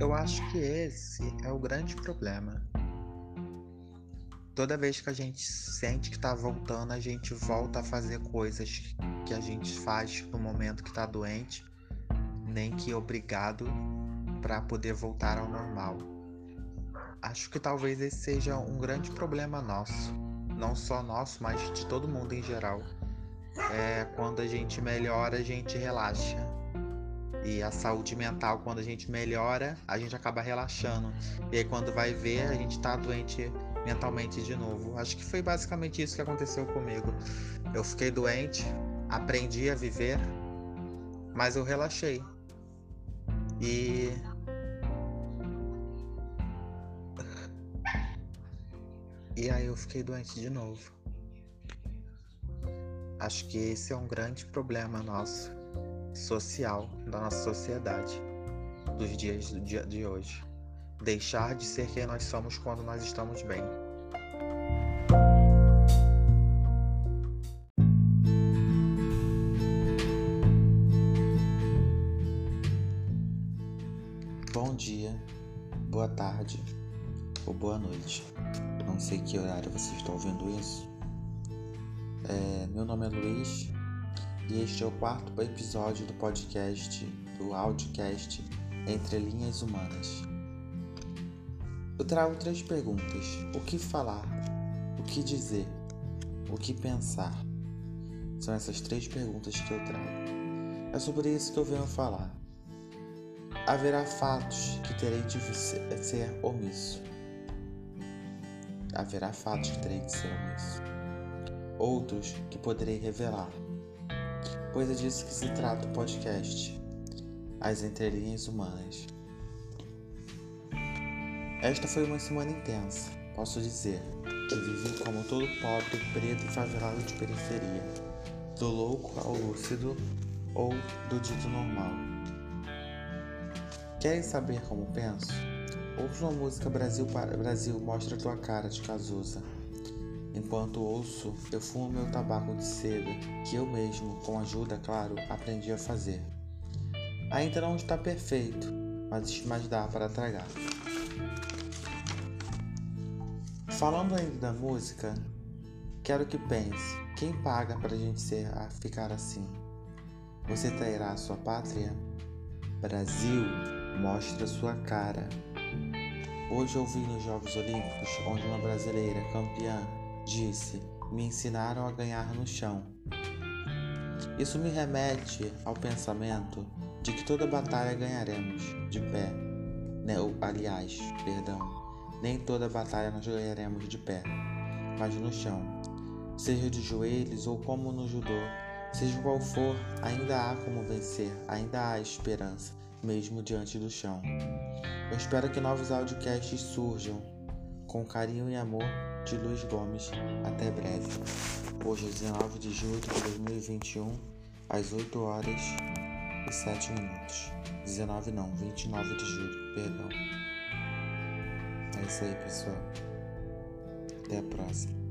Eu acho que esse é o grande problema. Toda vez que a gente sente que tá voltando, a gente volta a fazer coisas que a gente faz no momento que tá doente, nem que obrigado para poder voltar ao normal. Acho que talvez esse seja um grande problema nosso, não só nosso, mas de todo mundo em geral. É quando a gente melhora, a gente relaxa. E a saúde mental, quando a gente melhora, a gente acaba relaxando. E aí, quando vai ver, a gente tá doente mentalmente de novo. Acho que foi basicamente isso que aconteceu comigo. Eu fiquei doente, aprendi a viver, mas eu relaxei. E E aí eu fiquei doente de novo. Acho que esse é um grande problema nosso, social, da nossa sociedade, dos dias do dia de hoje. Deixar de ser quem nós somos quando nós estamos bem. Bom dia, boa tarde ou boa noite. Não sei que horário você está ouvindo isso. É, meu nome é Luiz e este é o quarto episódio do podcast, do audiocast Entre Linhas Humanas. Eu trago três perguntas: o que falar, o que dizer, o que pensar. São essas três perguntas que eu trago. É sobre isso que eu venho falar. Haverá fatos que terei de ser omisso haverá fatos que terei de ser omisso, outros que poderei revelar. Pois é disso que se trata o podcast, As Entrelinhas Humanas. Esta foi uma semana intensa, posso dizer, que vivi como todo pobre, preto e favelado de periferia, do louco ao lúcido ou do dito normal. Querem saber como penso? Ouço uma música Brasil Brasil Mostra Tua Cara de Cazuza. Enquanto ouço, eu fumo meu tabaco de seda, que eu mesmo, com ajuda, claro, aprendi a fazer. Ainda não está perfeito, mas, mas dá para tragar. Falando ainda da música, quero que pense: quem paga para a gente ser, a ficar assim? Você trairá a sua pátria? Brasil, mostra sua cara. Hoje ouvi nos Jogos Olímpicos, onde uma brasileira campeã disse: Me ensinaram a ganhar no chão. Isso me remete ao pensamento de que toda batalha ganharemos de pé. Né? Aliás, perdão, nem toda batalha nós ganharemos de pé, mas no chão. Seja de joelhos ou como no judô, seja qual for, ainda há como vencer, ainda há esperança, mesmo diante do chão. Eu espero que novos audiocasts surjam. Com carinho e amor, de Luiz Gomes. Até breve. Hoje é 19 de julho de 2021, às 8 horas e 7 minutos. 19 não, 29 de julho, perdão. É isso aí, pessoal. Até a próxima.